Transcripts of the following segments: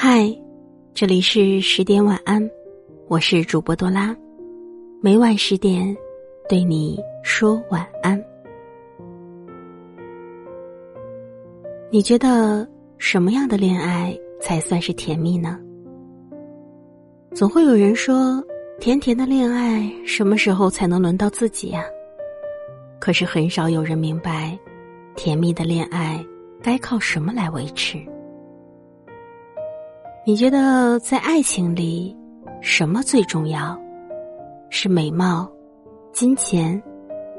嗨，这里是十点晚安，我是主播多拉，每晚十点对你说晚安。你觉得什么样的恋爱才算是甜蜜呢？总会有人说，甜甜的恋爱什么时候才能轮到自己呀？可是很少有人明白，甜蜜的恋爱该靠什么来维持？你觉得在爱情里，什么最重要？是美貌、金钱，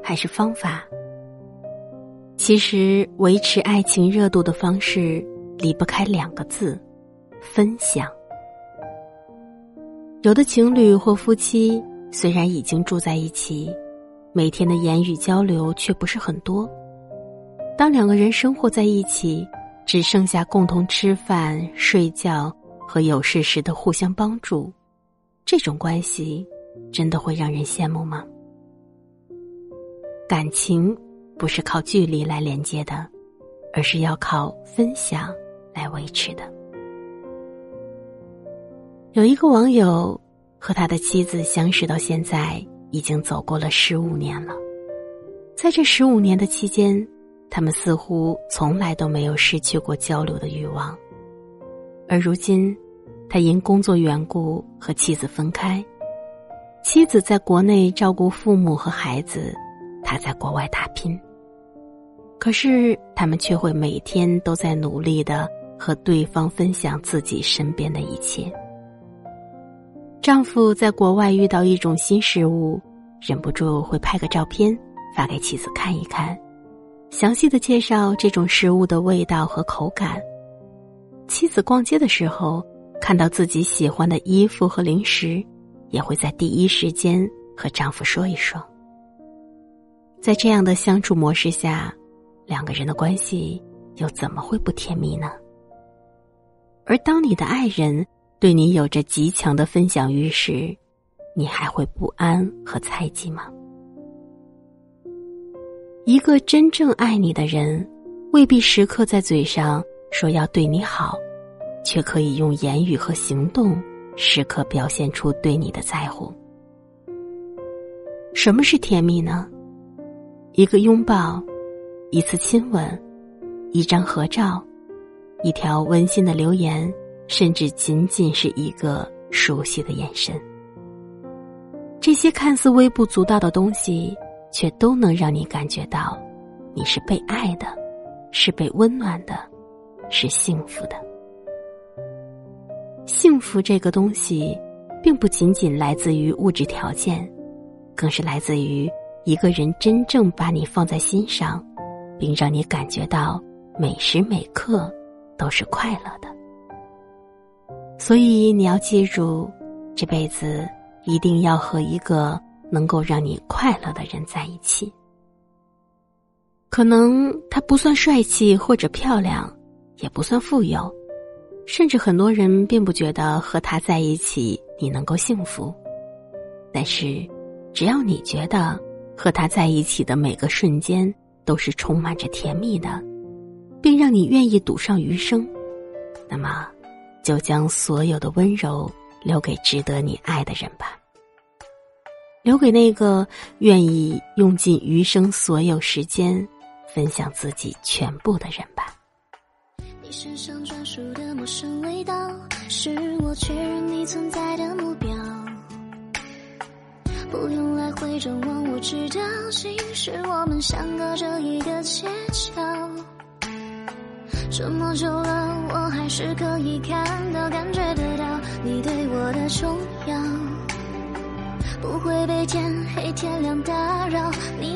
还是方法？其实，维持爱情热度的方式离不开两个字：分享。有的情侣或夫妻虽然已经住在一起，每天的言语交流却不是很多。当两个人生活在一起，只剩下共同吃饭、睡觉和有事时的互相帮助，这种关系真的会让人羡慕吗？感情不是靠距离来连接的，而是要靠分享来维持的。有一个网友和他的妻子相识到现在已经走过了十五年了，在这十五年的期间，他们似乎从来都没有失去过交流的欲望。而如今，他因工作缘故和妻子分开，妻子在国内照顾父母和孩子，他在国外打拼。可是他们却会每天都在努力的和对方分享自己身边的一切。丈夫在国外遇到一种新食物，忍不住会拍个照片发给妻子看一看，详细的介绍这种食物的味道和口感。妻子逛街的时候看到自己喜欢的衣服和零食，也会在第一时间和丈夫说一说。在这样的相处模式下，两个人的关系又怎么会不甜蜜呢？而当你的爱人，对你有着极强的分享欲时，你还会不安和猜忌吗？一个真正爱你的人，未必时刻在嘴上说要对你好，却可以用言语和行动时刻表现出对你的在乎。什么是甜蜜呢？一个拥抱，一次亲吻，一张合照，一条温馨的留言。甚至仅仅是一个熟悉的眼神，这些看似微不足道的东西，却都能让你感觉到你是被爱的，是被温暖的，是幸福的。幸福这个东西，并不仅仅来自于物质条件，更是来自于一个人真正把你放在心上，并让你感觉到每时每刻都是快乐的。所以你要记住，这辈子一定要和一个能够让你快乐的人在一起。可能他不算帅气或者漂亮，也不算富有，甚至很多人并不觉得和他在一起你能够幸福。但是，只要你觉得和他在一起的每个瞬间都是充满着甜蜜的，并让你愿意赌上余生，那么。就将所有的温柔留给值得你爱的人吧，留给那个愿意用尽余生所有时间分享自己全部的人吧。你身上专属的陌生味道，是我确认你存在的目标。不用来回张望，我知道心事我们相隔着一个街角。这么久了，我还是可以看到、感觉得到你对我的重要，不会被天黑天亮打扰。你